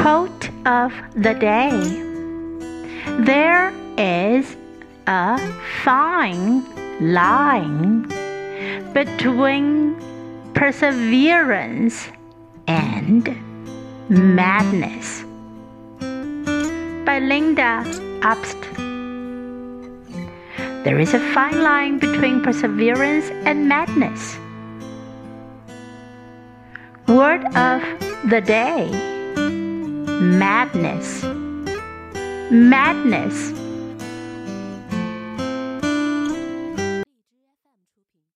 Quote of the day There is a fine line between perseverance and madness by Lynda Obst. There is a fine line between perseverance and madness. Word of the day madness. Madness